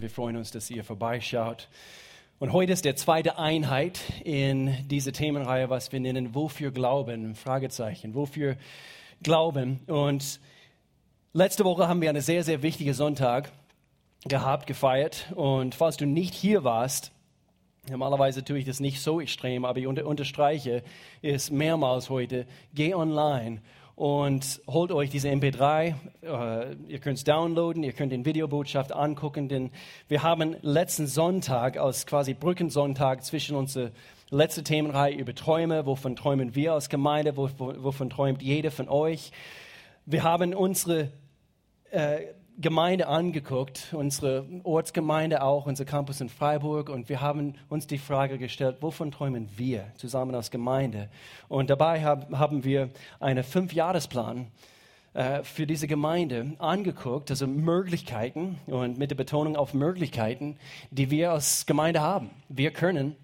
Wir freuen uns, dass ihr vorbeischaut. Und heute ist der zweite Einheit in dieser Themenreihe, was wir nennen Wofür Glauben? Fragezeichen. Wofür Glauben? Und letzte Woche haben wir einen sehr, sehr wichtigen Sonntag gehabt, gefeiert. Und falls du nicht hier warst, Normalerweise tue ich das nicht so extrem, aber ich unterstreiche es mehrmals heute. Geh online und holt euch diese MP3. Äh, ihr könnt es downloaden, ihr könnt den Videobotschaft angucken, denn wir haben letzten Sonntag als quasi Brückensonntag zwischen unsere letzte Themenreihe über Träume, wovon träumen wir als Gemeinde, wovon träumt jeder von euch. Wir haben unsere äh, Gemeinde angeguckt, unsere Ortsgemeinde auch, unser Campus in Freiburg, und wir haben uns die Frage gestellt, wovon träumen wir zusammen als Gemeinde? Und dabei hab, haben wir einen Fünfjahresplan äh, für diese Gemeinde angeguckt, also Möglichkeiten und mit der Betonung auf Möglichkeiten, die wir als Gemeinde haben. Wir können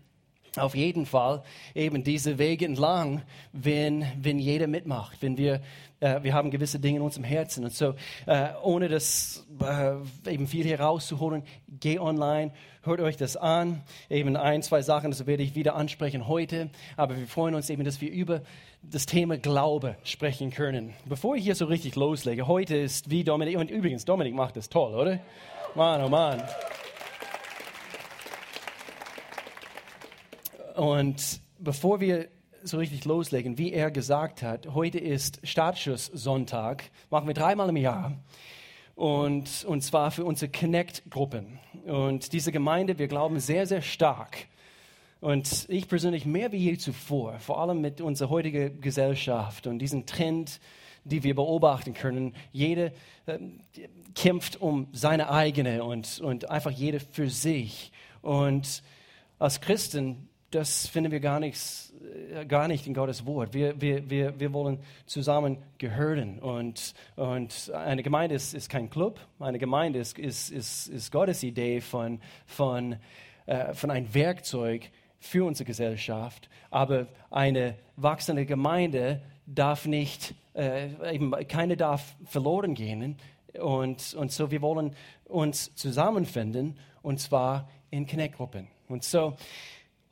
auf jeden Fall eben diese Wege entlang, wenn, wenn jeder mitmacht, wenn wir äh, wir haben gewisse Dinge in unserem Herzen. Und so, äh, ohne das äh, eben viel hier rauszuholen, geh online, hört euch das an. Eben ein, zwei Sachen, das werde ich wieder ansprechen heute. Aber wir freuen uns eben, dass wir über das Thema Glaube sprechen können. Bevor ich hier so richtig loslege, heute ist wie Dominik, und übrigens, Dominik macht das toll, oder? Mann, oh Mann. Und bevor wir so richtig loslegen, wie er gesagt hat, heute ist Startschusssonntag, machen wir dreimal im Jahr. Und, und zwar für unsere Connect-Gruppen. Und diese Gemeinde, wir glauben sehr, sehr stark. Und ich persönlich mehr wie je zuvor, vor allem mit unserer heutigen Gesellschaft und diesem Trend, die wir beobachten können. Jede äh, kämpft um seine eigene und, und einfach jede für sich. Und als Christen, das finden wir gar nichts äh, gar nicht in Gottes Wort. Wir, wir, wir, wir wollen zusammen gehören. Und, und eine Gemeinde ist, ist kein Club. Eine Gemeinde ist, ist, ist, ist Gottes Idee von, von, äh, von einem Werkzeug für unsere Gesellschaft. Aber eine wachsende Gemeinde darf nicht, äh, eben keine darf verloren gehen. Und, und so, wir wollen uns zusammenfinden, und zwar in Connect-Gruppen. Und so,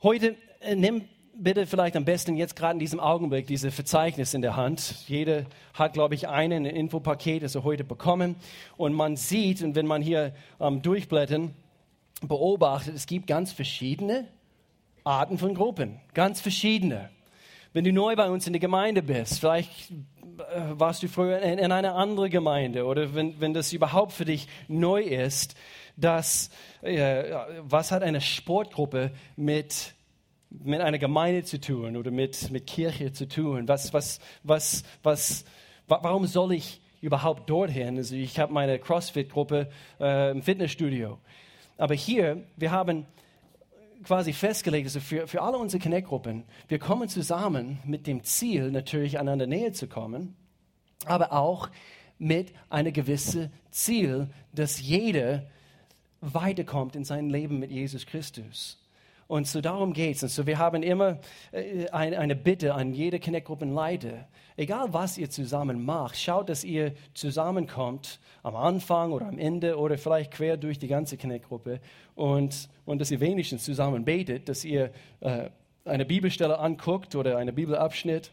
heute äh, nimm bitte vielleicht am besten jetzt gerade in diesem Augenblick diese Verzeichnis in der Hand. Jeder hat, glaube ich, einen Infopaket, das er heute bekommen. Und man sieht, und wenn man hier ähm, durchblättern, beobachtet, es gibt ganz verschiedene Arten von Gruppen. Ganz verschiedene. Wenn du neu bei uns in der Gemeinde bist, vielleicht äh, warst du früher in, in einer anderen Gemeinde oder wenn, wenn das überhaupt für dich neu ist, dass, äh, was hat eine Sportgruppe mit mit einer Gemeinde zu tun oder mit, mit Kirche zu tun? Was, was, was, was, warum soll ich überhaupt dorthin? Also ich habe meine CrossFit-Gruppe äh, im Fitnessstudio. Aber hier, wir haben quasi festgelegt, also für, für alle unsere Connect-Gruppen, wir kommen zusammen mit dem Ziel, natürlich einander näher zu kommen, aber auch mit einem gewissen Ziel, dass jeder weiterkommt in sein Leben mit Jesus Christus. Und so darum geht es. Und so wir haben immer äh, eine Bitte an jede Connect-Gruppenleiter. Egal was ihr zusammen macht, schaut, dass ihr zusammenkommt am Anfang oder am Ende oder vielleicht quer durch die ganze Connect-Gruppe und, und dass ihr wenigstens zusammen betet, dass ihr äh, eine Bibelstelle anguckt oder einen Bibelabschnitt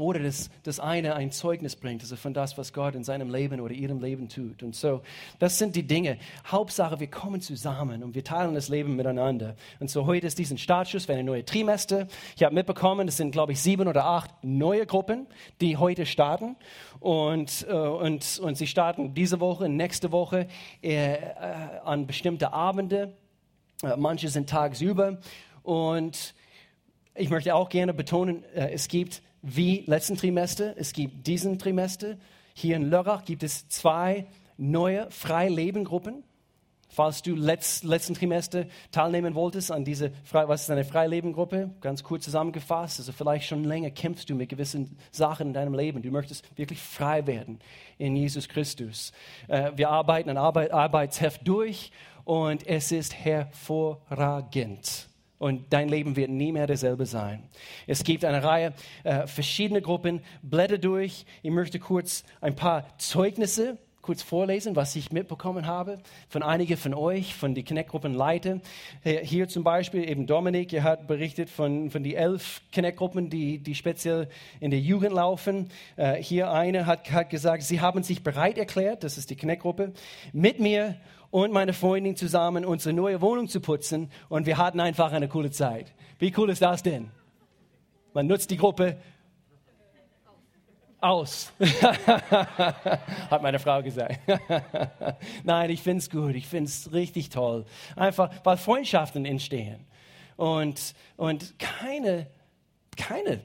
oder dass das eine ein Zeugnis bringt, also von das, was Gott in seinem Leben oder ihrem Leben tut. Und so, das sind die Dinge. Hauptsache, wir kommen zusammen und wir teilen das Leben miteinander. Und so heute ist diesen Startschuss für eine neue Trimester. Ich habe mitbekommen, es sind, glaube ich, sieben oder acht neue Gruppen, die heute starten. Und, äh, und, und sie starten diese Woche, nächste Woche äh, äh, an bestimmte Abende. Äh, manche sind tagsüber. Und ich möchte auch gerne betonen, äh, es gibt wie letzten Trimester. Es gibt diesen Trimester. Hier in Lörrach gibt es zwei neue Freilebengruppen. Falls du letzt, letzten Trimester teilnehmen wolltest an diese, was ist eine Freilebengruppe? Ganz kurz zusammengefasst, also vielleicht schon länger kämpfst du mit gewissen Sachen in deinem Leben. Du möchtest wirklich frei werden in Jesus Christus. Äh, wir arbeiten ein Arbeitsheft durch und es ist hervorragend und dein Leben wird nie mehr dasselbe sein. Es gibt eine Reihe äh, verschiedener Gruppen. Blätter durch. Ich möchte kurz ein paar Zeugnisse kurz vorlesen, was ich mitbekommen habe von einigen von euch, von den Connect-Gruppenleitern. Hier zum Beispiel eben Dominik, er hat berichtet von, von den elf Connect-Gruppen, die, die speziell in der Jugend laufen. Äh, hier eine hat, hat gesagt, sie haben sich bereit erklärt, das ist die Connect-Gruppe, mit mir und meine Freundin zusammen unsere neue Wohnung zu putzen und wir hatten einfach eine coole Zeit. Wie cool ist das denn? Man nutzt die Gruppe aus, hat meine Frau gesagt. Nein, ich finde es gut, ich finde es richtig toll. Einfach, weil Freundschaften entstehen. Und, und keine, keine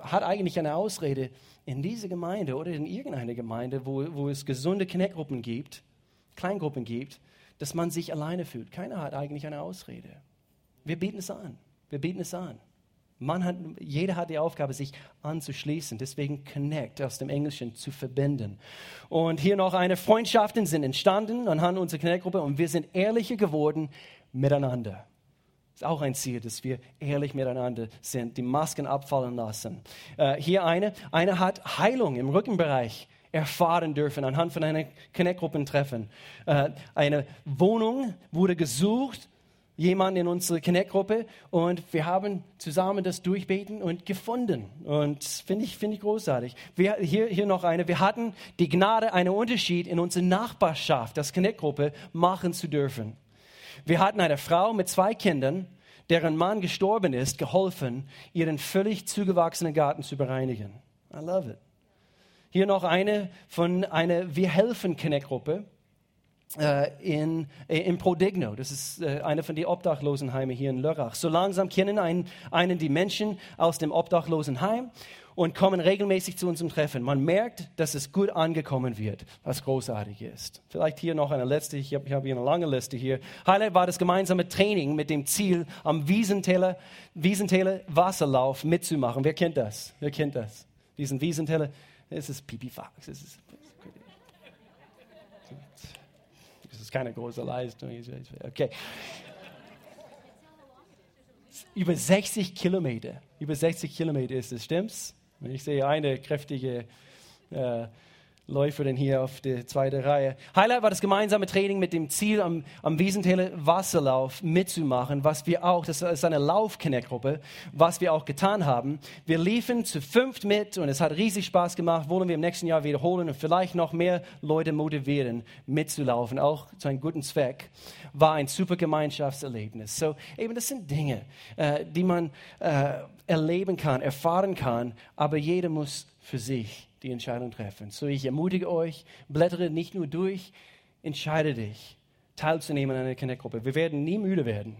hat eigentlich eine Ausrede in dieser Gemeinde oder in irgendeiner Gemeinde, wo, wo es gesunde Connect-Gruppen gibt, Kleingruppen gibt, dass man sich alleine fühlt. Keiner hat eigentlich eine Ausrede. Wir bieten es an. Wir bieten es an. Man hat, jeder hat die Aufgabe, sich anzuschließen. Deswegen Connect aus dem Englischen zu verbinden. Und hier noch eine Freundschaften sind entstanden anhand unserer Connect-Gruppe und wir sind ehrlicher geworden miteinander. Ist auch ein Ziel, dass wir ehrlich miteinander sind, die Masken abfallen lassen. Äh, hier eine, eine hat Heilung im Rückenbereich erfahren dürfen anhand von einem Connect-Gruppentreffen. Äh, eine Wohnung wurde gesucht jemand in unserer Connect-Gruppe und wir haben zusammen das durchbeten und gefunden. Und finde ich, finde ich großartig. Wir, hier, hier noch eine. Wir hatten die Gnade, einen Unterschied in unserer Nachbarschaft, das Connect-Gruppe, machen zu dürfen. Wir hatten eine Frau mit zwei Kindern, deren Mann gestorben ist, geholfen, ihren völlig zugewachsenen Garten zu bereinigen. I love it. Hier noch eine von einer Wir helfen Connect-Gruppe äh, in, äh, in Prodigno. Das ist äh, eine von den Obdachlosenheimen hier in Lörrach. So langsam kennen einen, einen die Menschen aus dem Obdachlosenheim und kommen regelmäßig zu unserem Treffen. Man merkt, dass es gut angekommen wird, was großartig ist. Vielleicht hier noch eine letzte, ich habe hab hier eine lange Liste hier. Highlight war das gemeinsame Training mit dem Ziel, am Wiesentäler, Wiesentäler Wasserlauf mitzumachen. Wer kennt das? Wer kennt das? Diesen Wiesentäler, es ist Pipifax. Es ist keine große Leistung. Okay. Über 60 Kilometer. Über 60 Kilometer ist es, stimmt's? Ich sehe eine kräftige äh, Läuferin hier auf der zweiten Reihe. Highlight war das gemeinsame Training mit dem Ziel, am, am Wiesentäler Wasserlauf mitzumachen, was wir auch, das ist eine lauf gruppe was wir auch getan haben. Wir liefen zu fünft mit und es hat riesig Spaß gemacht, wollen wir im nächsten Jahr wiederholen und vielleicht noch mehr Leute motivieren, mitzulaufen, auch zu einem guten Zweck. War ein super Gemeinschaftserlebnis. So, eben, das sind Dinge, äh, die man äh, erleben kann, erfahren kann, aber jeder muss für sich die Entscheidung treffen. So ich ermutige euch, blättere nicht nur durch, entscheide dich, teilzunehmen an einer Connect-Gruppe. Wir werden nie müde werden.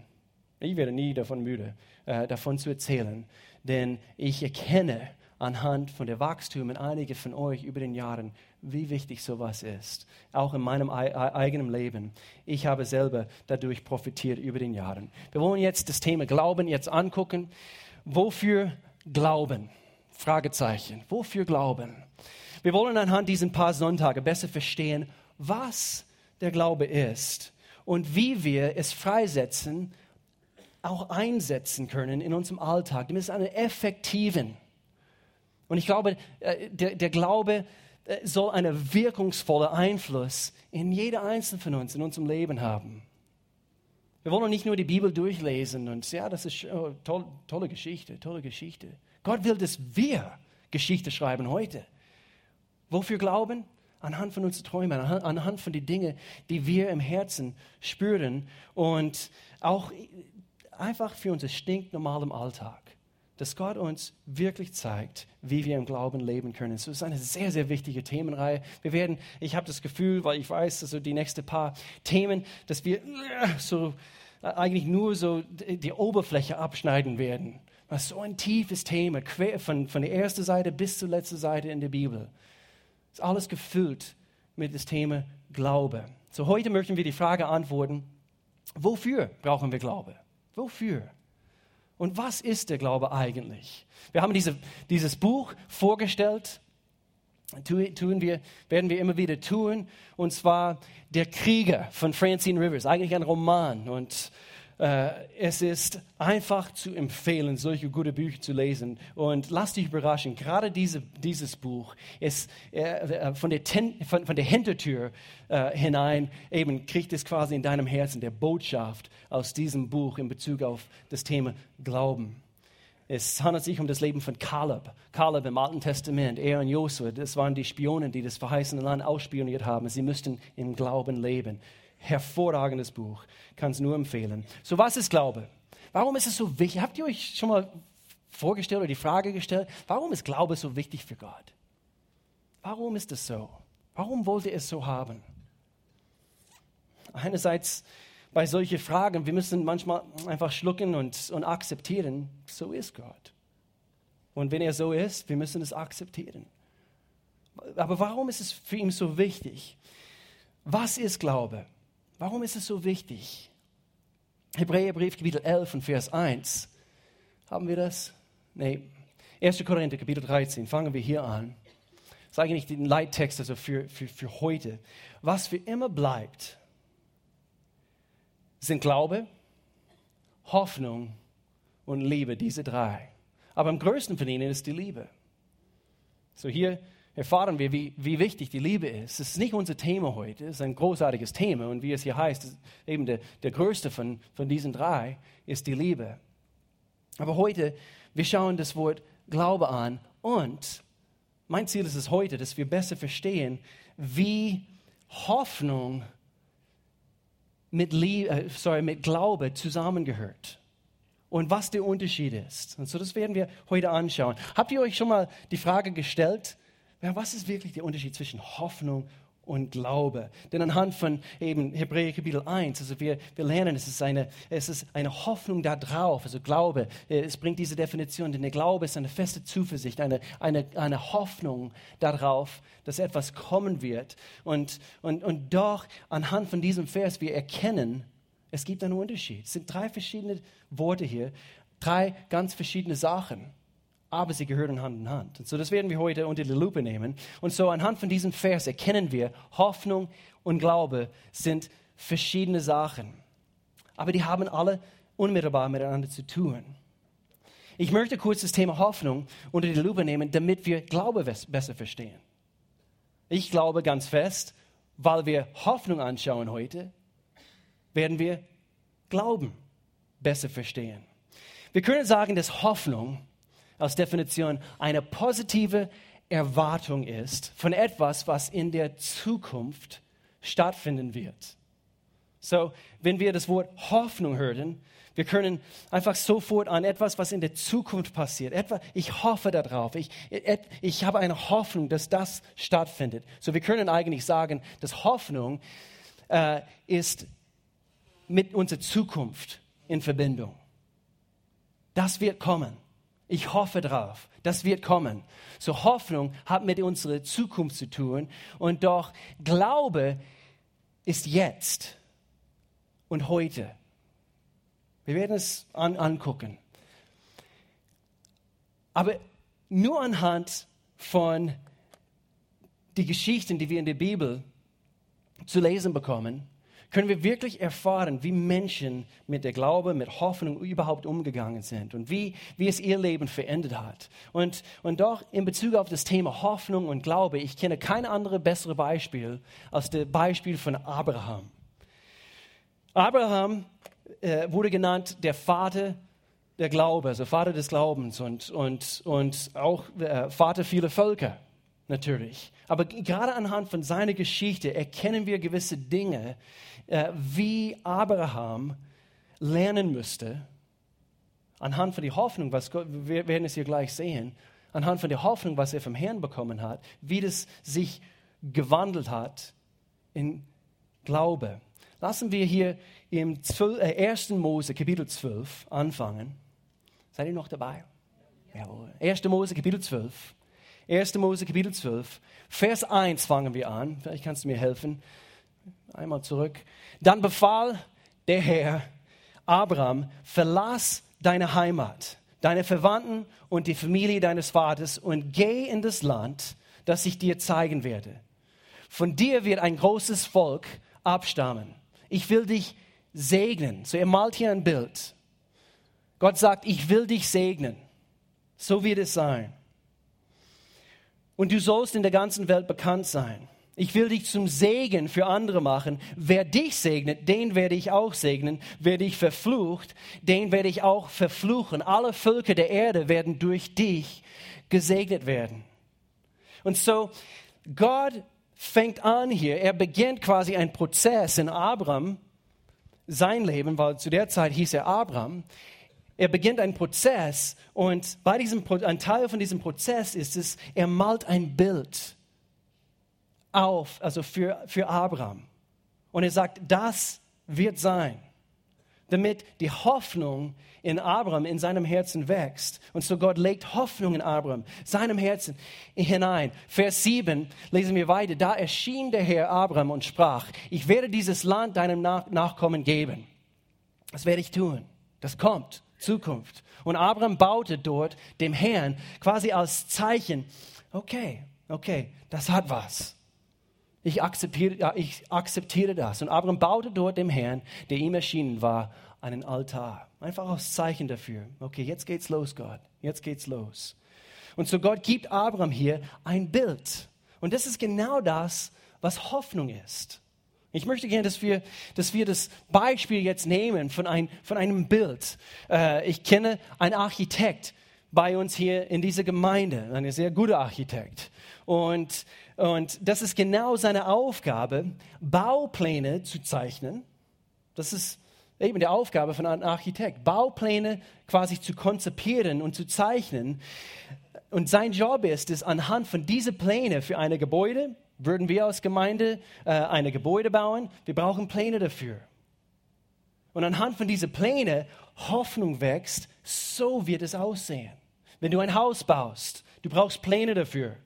Ich werde nie davon müde, äh, davon zu erzählen, denn ich erkenne anhand von der Wachstum in einige von euch über den Jahren, wie wichtig sowas ist. Auch in meinem eigenen Leben. Ich habe selber dadurch profitiert über den Jahren. Wir wollen jetzt das Thema Glauben jetzt angucken. Wofür Glauben? Fragezeichen. Wofür Glauben? Wir wollen anhand diesen paar Sonntage besser verstehen, was der Glaube ist und wie wir es freisetzen, auch einsetzen können in unserem Alltag, damit es einen effektiven. Und ich glaube, äh, der, der Glaube äh, soll einen wirkungsvollen Einfluss in jeder einzelne von uns in unserem Leben haben. Wir wollen nicht nur die Bibel durchlesen und ja, das ist oh, toll, tolle Geschichte, tolle Geschichte. Gott will, dass wir Geschichte schreiben heute. Wofür glauben? Anhand von unseren Träumen, anhand von den Dingen, die wir im Herzen spüren und auch einfach für unser stinknormalen Alltag. Dass Gott uns wirklich zeigt, wie wir im Glauben leben können. So ist eine sehr, sehr wichtige Themenreihe. Wir werden, ich habe das Gefühl, weil ich weiß, also die nächsten paar Themen, dass wir so eigentlich nur so die Oberfläche abschneiden werden was so ein tiefes Thema, quer von, von der ersten Seite bis zur letzten Seite in der Bibel. Ist alles gefüllt mit dem Thema Glaube. So heute möchten wir die Frage antworten, wofür brauchen wir Glaube? Wofür? Und was ist der Glaube eigentlich? Wir haben diese, dieses Buch vorgestellt, tun wir, werden wir immer wieder tun, und zwar Der Krieger von Francine Rivers, eigentlich ein Roman. Und es ist einfach zu empfehlen, solche gute Bücher zu lesen. Und lass dich überraschen, gerade diese, dieses Buch ist äh, von, der Ten, von, von, der Hintertür äh, hinein, eben kriegt es quasi in deinem Herzen der Botschaft aus diesem Buch in Bezug auf das Thema Glauben. Es handelt sich um das Leben von Kaleb. Kaleb im Alten Testament, er und Josua, das waren die Spionen, die das verheißene Land ausspioniert haben. Sie müssten im Glauben leben. Hervorragendes Buch, kann es nur empfehlen. So, was ist Glaube? Warum ist es so wichtig? Habt ihr euch schon mal vorgestellt oder die Frage gestellt, warum ist Glaube so wichtig für Gott? Warum ist es so? Warum wollte er es so haben? Einerseits bei solchen Fragen, wir müssen manchmal einfach schlucken und, und akzeptieren, so ist Gott. Und wenn er so ist, wir müssen es akzeptieren. Aber warum ist es für ihn so wichtig? Was ist Glaube? Warum ist es so wichtig? Hebräerbrief, Kapitel 11 und Vers 1. Haben wir das? Nee. 1. Korinther, Kapitel 13. Fangen wir hier an. Das ist eigentlich den Leittext also für, für, für heute. Was für immer bleibt, sind Glaube, Hoffnung und Liebe, diese drei. Aber am größten von ihnen ist die Liebe. So hier erfahren wir, wie, wie wichtig die Liebe ist. Es ist nicht unser Thema heute, es ist ein großartiges Thema und wie es hier heißt, eben der, der größte von, von diesen drei ist die Liebe. Aber heute, wir schauen das Wort Glaube an und mein Ziel ist es heute, dass wir besser verstehen, wie Hoffnung mit, Liebe, äh, sorry, mit Glaube zusammengehört und was der Unterschied ist. Und so das werden wir heute anschauen. Habt ihr euch schon mal die Frage gestellt, ja, was ist wirklich der Unterschied zwischen Hoffnung und Glaube? Denn anhand von eben Hebräer Kapitel 1, also wir, wir lernen, es ist, eine, es ist eine Hoffnung da drauf, also Glaube, äh, es bringt diese Definition, denn der Glaube ist eine feste Zuversicht, eine, eine, eine Hoffnung darauf, dass etwas kommen wird. Und, und, und doch anhand von diesem Vers, wir erkennen, es gibt einen Unterschied. Es sind drei verschiedene Worte hier, drei ganz verschiedene Sachen aber sie gehören Hand in Hand. Und so das werden wir heute unter die Lupe nehmen. Und so anhand von diesem Vers erkennen wir, Hoffnung und Glaube sind verschiedene Sachen. Aber die haben alle unmittelbar miteinander zu tun. Ich möchte kurz das Thema Hoffnung unter die Lupe nehmen, damit wir Glaube besser verstehen. Ich glaube ganz fest, weil wir Hoffnung anschauen heute, werden wir Glauben besser verstehen. Wir können sagen, dass Hoffnung als Definition eine positive Erwartung ist von etwas, was in der Zukunft stattfinden wird. So, wenn wir das Wort Hoffnung hören, wir können einfach sofort an etwas, was in der Zukunft passiert. Etwa, ich hoffe darauf. Ich, ich habe eine Hoffnung, dass das stattfindet. So, wir können eigentlich sagen, dass Hoffnung äh, ist mit unserer Zukunft in Verbindung. Das wird kommen. Ich hoffe drauf. Das wird kommen. So Hoffnung hat mit unserer Zukunft zu tun und doch Glaube ist jetzt und heute. Wir werden es an, angucken. Aber nur anhand von den Geschichten, die wir in der Bibel zu lesen bekommen, können wir wirklich erfahren, wie Menschen mit der Glaube, mit Hoffnung überhaupt umgegangen sind und wie, wie es ihr Leben verändert hat. Und, und doch in Bezug auf das Thema Hoffnung und Glaube, ich kenne kein anderes bessere Beispiel als das Beispiel von Abraham. Abraham äh, wurde genannt der Vater der Glaube, also Vater des Glaubens und, und, und auch äh, Vater vieler Völker natürlich. Aber gerade anhand von seiner Geschichte erkennen wir gewisse Dinge, äh, wie Abraham lernen müsste, anhand von der Hoffnung, was Gott, wir werden es hier gleich sehen, anhand von der Hoffnung, was er vom Herrn bekommen hat, wie das sich gewandelt hat in Glaube. Lassen wir hier im 12, äh, 1. Mose, Kapitel 12, anfangen. Seid ihr noch dabei? Jawohl. 1. Mose, Kapitel 12. 1. Mose, Kapitel 12. Vers 1 fangen wir an. Vielleicht kannst du mir helfen. Einmal zurück. Dann befahl der Herr Abraham, verlass deine Heimat, deine Verwandten und die Familie deines Vaters und geh in das Land, das ich dir zeigen werde. Von dir wird ein großes Volk abstammen. Ich will dich segnen. So, er malt hier ein Bild. Gott sagt, ich will dich segnen. So wird es sein. Und du sollst in der ganzen Welt bekannt sein. Ich will dich zum Segen für andere machen. Wer dich segnet, den werde ich auch segnen. Wer dich verflucht, den werde ich auch verfluchen. Alle Völker der Erde werden durch dich gesegnet werden. Und so, Gott fängt an hier, er beginnt quasi einen Prozess in Abraham, sein Leben, weil zu der Zeit hieß er Abraham. Er beginnt einen Prozess und bei diesem, ein Teil von diesem Prozess ist es, er malt ein Bild auf, also für, für Abraham. Und er sagt, das wird sein, damit die Hoffnung in Abraham, in seinem Herzen wächst. Und so Gott legt Hoffnung in Abraham, seinem Herzen hinein. Vers 7 lesen wir weiter. Da erschien der Herr Abraham und sprach, ich werde dieses Land deinem Nach Nachkommen geben. Das werde ich tun. Das kommt. Zukunft. Und Abraham baute dort dem Herrn quasi als Zeichen, okay, okay, das hat was. Ich akzeptiere, ich akzeptiere das. Und Abraham baute dort dem Herrn, der ihm erschienen war, einen Altar. Einfach als Zeichen dafür. Okay, jetzt geht's los, Gott. Jetzt geht's los. Und so Gott gibt Abraham hier ein Bild. Und das ist genau das, was Hoffnung ist. Ich möchte gerne, dass wir, dass wir das Beispiel jetzt nehmen von, ein, von einem Bild. Äh, ich kenne einen Architekt bei uns hier in dieser Gemeinde, ein sehr guter Architekt. Und und das ist genau seine Aufgabe, Baupläne zu zeichnen. Das ist eben die Aufgabe von einem Architekt, Baupläne quasi zu konzipieren und zu zeichnen. Und sein Job ist es, anhand von diesen Plänen für eine Gebäude, würden wir als Gemeinde äh, eine Gebäude bauen, wir brauchen Pläne dafür. Und anhand von diesen Plänen Hoffnung wächst, so wird es aussehen. Wenn du ein Haus baust, du brauchst Pläne dafür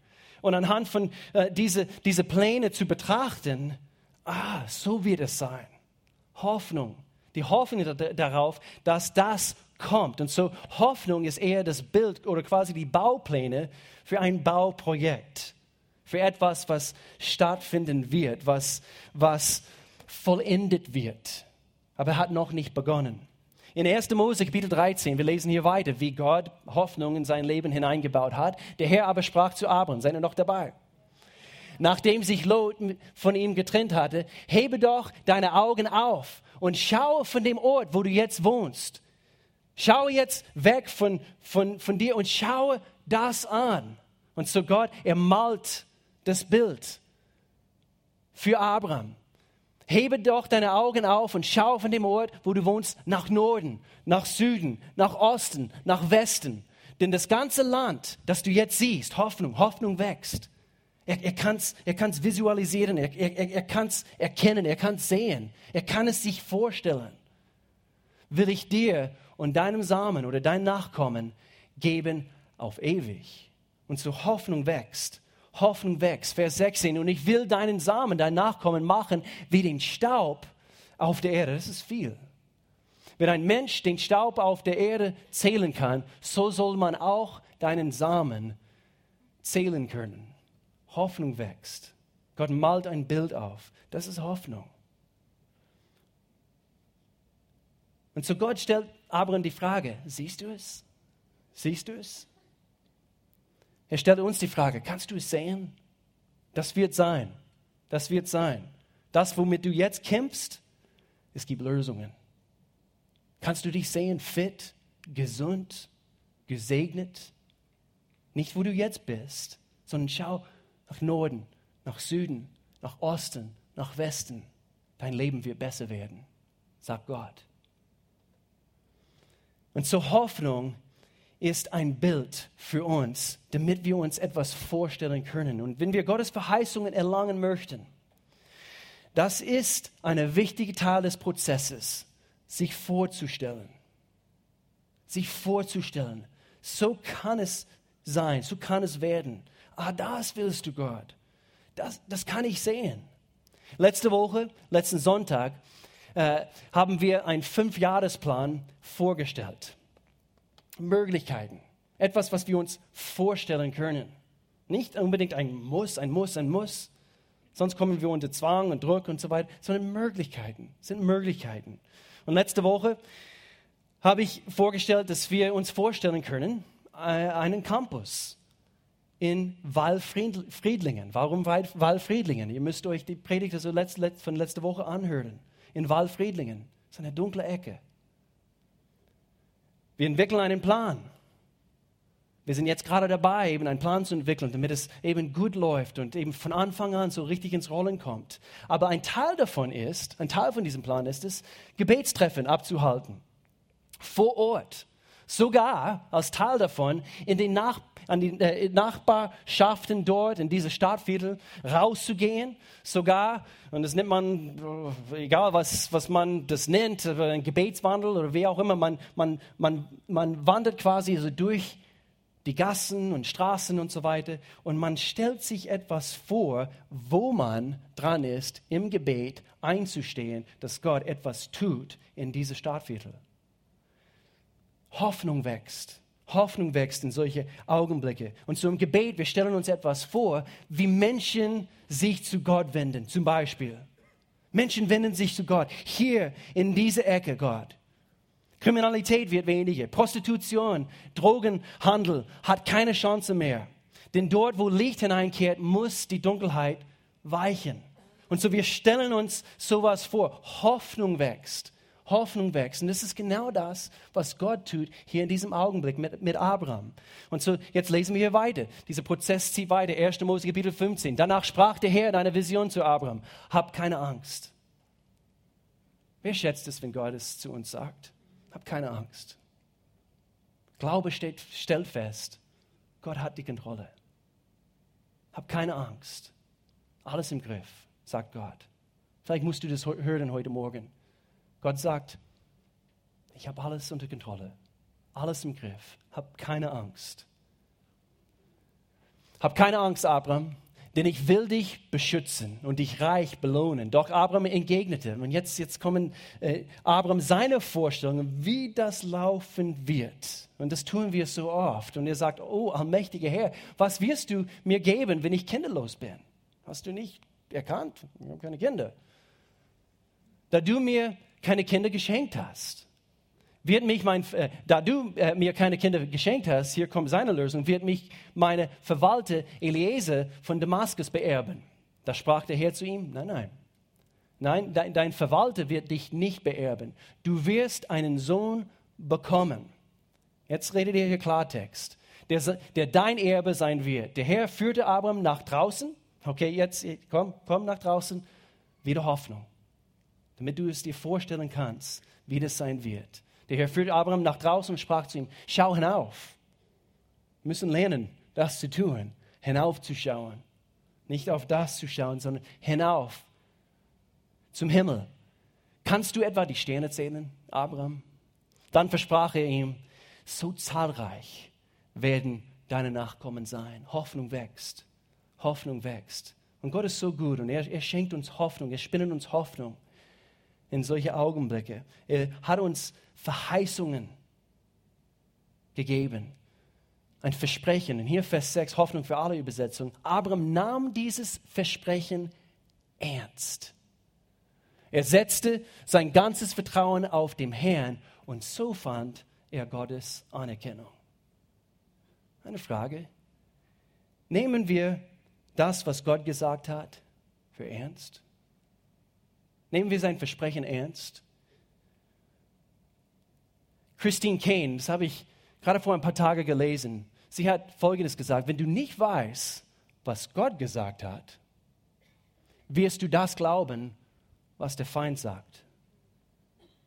und anhand von äh, diese, diese Pläne zu betrachten, ah, so wird es sein. Hoffnung. Die Hoffnung darauf, dass das kommt. Und so Hoffnung ist eher das Bild oder quasi die Baupläne für ein Bauprojekt. Für etwas, was stattfinden wird, was, was vollendet wird. Aber hat noch nicht begonnen. In 1. Mose Kapitel 13, wir lesen hier weiter, wie Gott Hoffnung in sein Leben hineingebaut hat. Der Herr aber sprach zu Abraham, seid ihr noch dabei? Nachdem sich Lot von ihm getrennt hatte, hebe doch deine Augen auf und schaue von dem Ort, wo du jetzt wohnst. Schaue jetzt weg von, von, von dir und schaue das an. Und so Gott, er malt das Bild für Abraham. Hebe doch deine Augen auf und schau von dem Ort, wo du wohnst, nach Norden, nach Süden, nach Osten, nach Westen. Denn das ganze Land, das du jetzt siehst, Hoffnung, Hoffnung wächst. Er, er kann es er kann's visualisieren, er, er, er kann es erkennen, er kann es sehen, er kann es sich vorstellen. Will ich dir und deinem Samen oder dein Nachkommen geben auf ewig. Und so Hoffnung wächst. Hoffnung wächst. Vers 16. Und ich will deinen Samen, dein Nachkommen machen wie den Staub auf der Erde. Das ist viel. Wenn ein Mensch den Staub auf der Erde zählen kann, so soll man auch deinen Samen zählen können. Hoffnung wächst. Gott malt ein Bild auf. Das ist Hoffnung. Und so Gott stellt Abraham die Frage, siehst du es? Siehst du es? Er stellt uns die Frage, kannst du es sehen? Das wird sein. Das wird sein. Das, womit du jetzt kämpfst, es gibt Lösungen. Kannst du dich sehen, fit, gesund, gesegnet? Nicht, wo du jetzt bist, sondern schau nach Norden, nach Süden, nach Osten, nach Westen. Dein Leben wird besser werden, sagt Gott. Und zur Hoffnung ist ein Bild für uns, damit wir uns etwas vorstellen können. Und wenn wir Gottes Verheißungen erlangen möchten, das ist ein wichtiger Teil des Prozesses, sich vorzustellen. Sich vorzustellen. So kann es sein, so kann es werden. Ah, das willst du, Gott. Das, das kann ich sehen. Letzte Woche, letzten Sonntag, äh, haben wir einen Fünfjahresplan vorgestellt. Möglichkeiten. Etwas, was wir uns vorstellen können. Nicht unbedingt ein Muss, ein Muss, ein Muss, Sonst kommen wir unter Zwang und Druck und so weiter, sondern Möglichkeiten, sind Möglichkeiten. Und letzte Woche habe ich vorgestellt, dass wir uns vorstellen können, äh, einen Campus in Wallfriedlingen. Warum Wallfriedlingen? Ihr müsst euch die Predigt also von letzter Woche anhören. In Wallfriedlingen. Das ist eine dunkle Ecke. Wir entwickeln einen Plan. Wir sind jetzt gerade dabei, eben einen Plan zu entwickeln, damit es eben gut läuft und eben von Anfang an so richtig ins Rollen kommt. Aber ein Teil davon ist, ein Teil von diesem Plan ist es, Gebetstreffen abzuhalten. Vor Ort. Sogar als Teil davon in den Nach an die äh, Nachbarschaften dort, in diese Stadtviertel rauszugehen. Sogar, und das nennt man, äh, egal was, was man das nennt, ein Gebetswandel oder wie auch immer, man, man, man, man wandert quasi so durch die Gassen und Straßen und so weiter. Und man stellt sich etwas vor, wo man dran ist, im Gebet einzustehen, dass Gott etwas tut in diese Stadtviertel. Hoffnung wächst. Hoffnung wächst in solche Augenblicke. Und so im Gebet, wir stellen uns etwas vor, wie Menschen sich zu Gott wenden. Zum Beispiel. Menschen wenden sich zu Gott. Hier in diese Ecke, Gott. Kriminalität wird weniger. Prostitution, Drogenhandel hat keine Chance mehr. Denn dort, wo Licht hineinkehrt, muss die Dunkelheit weichen. Und so wir stellen uns sowas vor. Hoffnung wächst. Hoffnung wächst. Und das ist genau das, was Gott tut hier in diesem Augenblick mit, mit Abraham. Und so, jetzt lesen wir hier weiter. Dieser Prozess zieht weiter. 1. Mose Kapitel 15. Danach sprach der Herr in einer Vision zu Abraham. Hab keine Angst. Wer schätzt es, wenn Gott es zu uns sagt? Hab keine Angst. Glaube steht, stellt fest, Gott hat die Kontrolle. Hab keine Angst. Alles im Griff, sagt Gott. Vielleicht musst du das hören heute Morgen. Gott sagt, ich habe alles unter Kontrolle. Alles im Griff. Hab keine Angst. Hab keine Angst, Abraham denn ich will dich beschützen und dich reich belohnen. Doch Abraham entgegnete, und jetzt, jetzt kommen äh, Abraham seine Vorstellungen, wie das laufen wird. Und das tun wir so oft. Und er sagt, oh, allmächtiger Herr, was wirst du mir geben, wenn ich kinderlos bin? Hast du nicht erkannt? Ich habe keine Kinder. Da du mir keine Kinder geschenkt hast wird mich mein, äh, da du äh, mir keine Kinder geschenkt hast, hier kommt seine Lösung, wird mich meine Verwalter Eliezer von Damaskus beerben. Da sprach der Herr zu ihm, nein, nein, nein, dein, dein Verwalter wird dich nicht beerben. Du wirst einen Sohn bekommen. Jetzt redet ihr hier Klartext. Der, der dein Erbe sein wird. Der Herr führte Abraham nach draußen. Okay, jetzt komm, komm nach draußen. Wieder Hoffnung. Damit du es dir vorstellen kannst, wie das sein wird. Der Herr führte Abraham nach draußen und sprach zu ihm, schau hinauf. Wir müssen lernen, das zu tun, hinaufzuschauen. Nicht auf das zu schauen, sondern hinauf zum Himmel. Kannst du etwa die Sterne zählen, Abraham? Dann versprach er ihm, so zahlreich werden deine Nachkommen sein. Hoffnung wächst. Hoffnung wächst. Und Gott ist so gut und er, er schenkt uns Hoffnung, er spinnt uns Hoffnung in solche Augenblicke. Er hat uns Verheißungen gegeben. Ein Versprechen. Und hier Vers 6, Hoffnung für alle Übersetzungen. Abraham nahm dieses Versprechen ernst. Er setzte sein ganzes Vertrauen auf dem Herrn und so fand er Gottes Anerkennung. Eine Frage. Nehmen wir das, was Gott gesagt hat, für ernst? Nehmen wir sein Versprechen ernst? Christine Kane, das habe ich gerade vor ein paar Tagen gelesen. Sie hat Folgendes gesagt, wenn du nicht weißt, was Gott gesagt hat, wirst du das glauben, was der Feind sagt.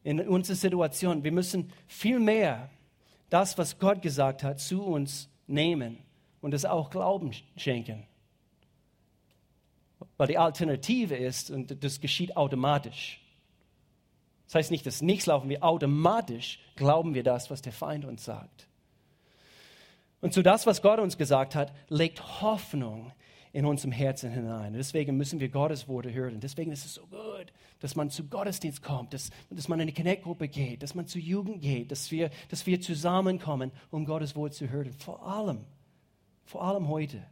In unserer Situation, wir müssen viel mehr das, was Gott gesagt hat, zu uns nehmen und es auch Glauben schenken. Weil die Alternative ist, und das geschieht automatisch. Das heißt nicht, dass nichts laufen wir, automatisch glauben wir das, was der Feind uns sagt. Und zu das, was Gott uns gesagt hat, legt Hoffnung in unserem Herzen hinein. Deswegen müssen wir Gottes Worte hören. Deswegen ist es so gut, dass man zu Gottesdienst kommt, dass, dass man in eine Connect-Gruppe geht, dass man zur Jugend geht, dass wir, dass wir zusammenkommen, um Gottes Wort zu hören. Vor allem, vor allem heute,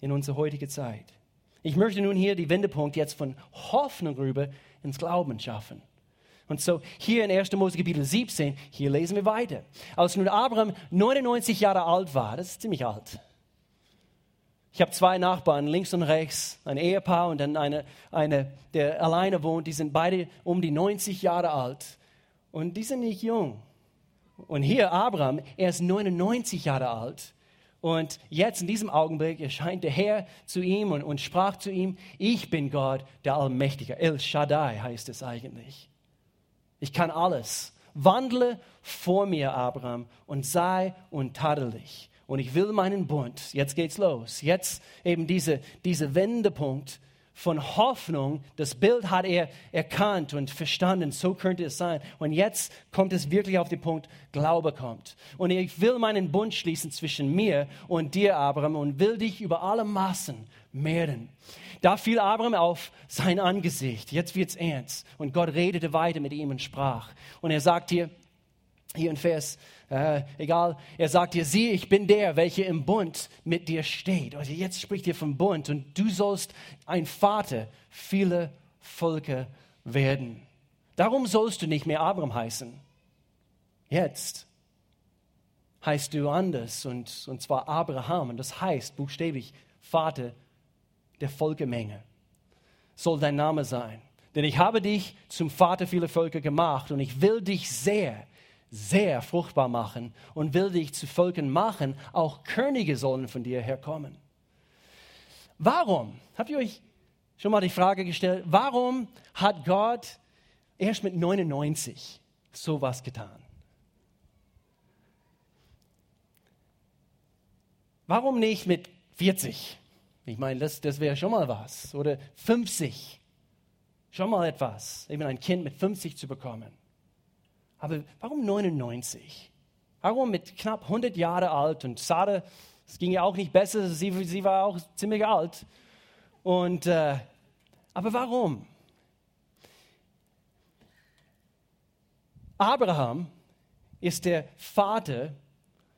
in unserer heutigen Zeit. Ich möchte nun hier die Wendepunkt jetzt von Hoffnung rüber ins Glauben schaffen. Und so hier in 1. Mose Kapitel 17, hier lesen wir weiter. Als nun Abraham 99 Jahre alt war, das ist ziemlich alt. Ich habe zwei Nachbarn, links und rechts, ein Ehepaar und dann eine, eine, der alleine wohnt. Die sind beide um die 90 Jahre alt. Und die sind nicht jung. Und hier Abraham, er ist 99 Jahre alt. Und jetzt in diesem Augenblick erscheint der Herr zu ihm und, und sprach zu ihm, ich bin Gott, der Allmächtige. El Shaddai heißt es eigentlich. Ich kann alles. Wandle vor mir, Abraham, und sei untadelig. Und ich will meinen Bund. Jetzt geht's los. Jetzt eben diese, diese Wendepunkt von Hoffnung, das Bild hat er erkannt und verstanden, so könnte es sein. Und jetzt kommt es wirklich auf den Punkt, Glaube kommt. Und ich will meinen Bund schließen zwischen mir und dir, Abraham, und will dich über alle Maßen mehren. Da fiel Abraham auf sein Angesicht. Jetzt wird's ernst. Und Gott redete weiter mit ihm und sprach. Und er sagt hier, hier in Vers äh, egal, er sagt dir, sieh, ich bin der, welcher im Bund mit dir steht. Also jetzt spricht er vom Bund und du sollst ein Vater vieler Völker werden. Darum sollst du nicht mehr Abraham heißen. Jetzt heißt du anders und, und zwar Abraham und das heißt buchstäblich Vater der Volkemenge. Soll dein Name sein. Denn ich habe dich zum Vater vieler Völker gemacht und ich will dich sehr sehr fruchtbar machen und will dich zu Völkern machen. Auch Könige sollen von dir herkommen. Warum? Habt ihr euch schon mal die Frage gestellt, warum hat Gott erst mit 99 sowas getan? Warum nicht mit 40? Ich meine, das, das wäre schon mal was. Oder 50. Schon mal etwas, eben ein Kind mit 50 zu bekommen. Aber warum 99? Warum mit knapp 100 Jahre alt? Und Sarah, es ging ja auch nicht besser, sie, sie war auch ziemlich alt. Und, äh, aber warum? Abraham ist der Vater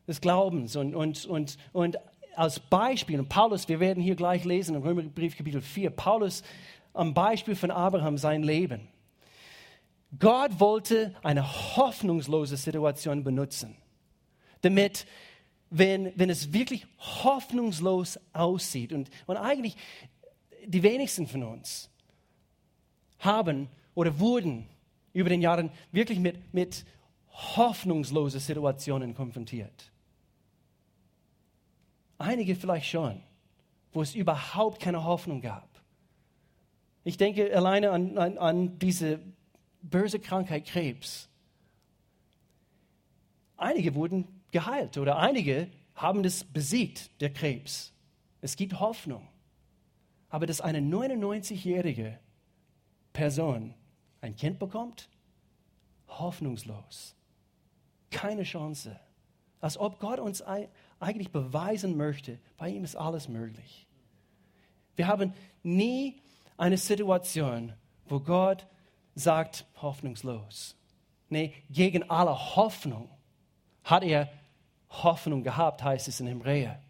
des Glaubens und, und, und, und als Beispiel, und Paulus, wir werden hier gleich lesen im Römerbrief Kapitel 4, Paulus am Beispiel von Abraham sein Leben. Gott wollte eine hoffnungslose Situation benutzen, damit, wenn, wenn es wirklich hoffnungslos aussieht, und, und eigentlich die wenigsten von uns haben oder wurden über den Jahren wirklich mit, mit hoffnungslosen Situationen konfrontiert. Einige vielleicht schon, wo es überhaupt keine Hoffnung gab. Ich denke alleine an, an, an diese böse Krankheit Krebs. Einige wurden geheilt oder einige haben das besiegt, der Krebs. Es gibt Hoffnung. Aber dass eine 99-jährige Person ein Kind bekommt, hoffnungslos. Keine Chance. Als ob Gott uns eigentlich beweisen möchte, bei ihm ist alles möglich. Wir haben nie eine Situation, wo Gott sagt hoffnungslos. Nee, gegen alle Hoffnung hat er Hoffnung gehabt, heißt es in Hebräer.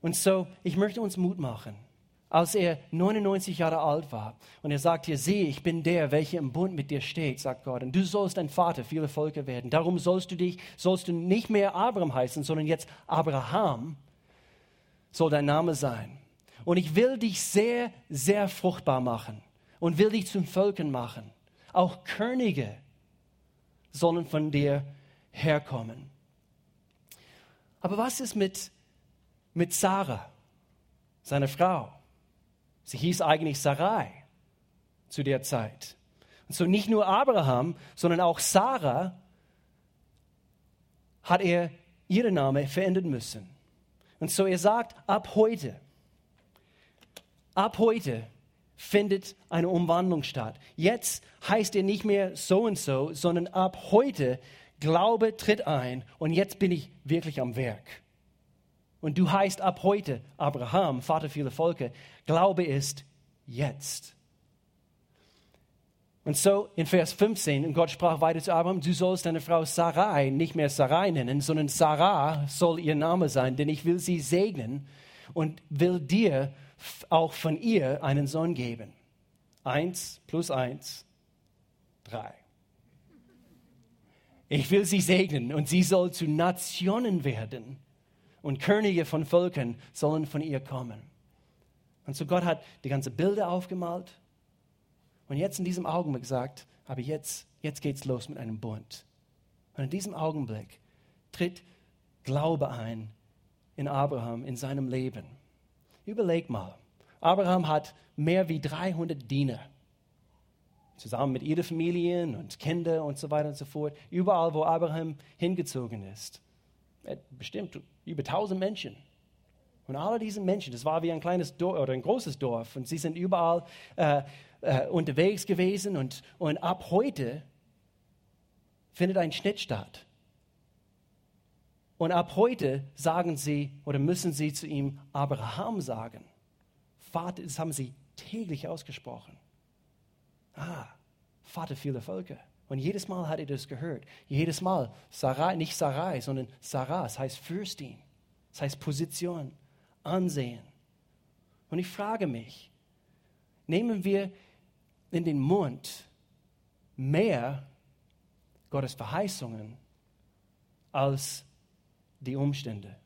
Und so, ich möchte uns Mut machen. Als er 99 Jahre alt war und er sagt hier, sehe, ich bin der, welcher im Bund mit dir steht, sagt Gott, und du sollst ein Vater vieler Völker werden. Darum sollst du dich, sollst du nicht mehr Abraham heißen, sondern jetzt Abraham soll dein Name sein. Und ich will dich sehr, sehr fruchtbar machen und will dich zum Völkern machen. Auch Könige sollen von dir herkommen. Aber was ist mit, mit Sarah, seine Frau? Sie hieß eigentlich Sarai zu der Zeit. Und so nicht nur Abraham, sondern auch Sarah hat er ihren Namen verändern müssen. Und so er sagt, ab heute, ab heute findet eine Umwandlung statt. Jetzt heißt er nicht mehr so und so, sondern ab heute Glaube tritt ein und jetzt bin ich wirklich am Werk. Und du heißt ab heute Abraham, Vater vieler Volke. Glaube ist jetzt. Und so in Vers 15, und Gott sprach weiter zu Abraham, du sollst deine Frau Sarai nicht mehr Sarai nennen, sondern Sarah soll ihr Name sein, denn ich will sie segnen und will dir auch von ihr einen Sohn geben. Eins plus eins, drei. Ich will sie segnen und sie soll zu Nationen werden und Könige von Völkern sollen von ihr kommen. Und so Gott hat die ganze Bilder aufgemalt und jetzt in diesem Augenblick gesagt, aber jetzt, jetzt geht's los mit einem Bund. Und in diesem Augenblick tritt Glaube ein in Abraham, in seinem Leben. Überleg mal, Abraham hat mehr wie 300 Diener, zusammen mit ihren Familien und Kindern und so weiter und so fort. Überall, wo Abraham hingezogen ist. Bestimmt über 1000 Menschen. Und alle diese Menschen, das war wie ein kleines Dorf oder ein großes Dorf, und sie sind überall äh, äh, unterwegs gewesen. Und, und ab heute findet ein Schnitt statt. Und ab heute sagen sie oder müssen sie zu ihm Abraham sagen. Vater, das haben sie täglich ausgesprochen. Ah, Vater vieler Völker. Und jedes Mal hat er das gehört. Jedes Mal, Sarai, nicht Sarai, sondern Sarah, das heißt Fürstin, das heißt Position, Ansehen. Und ich frage mich, nehmen wir in den Mund mehr Gottes Verheißungen als die Umstände.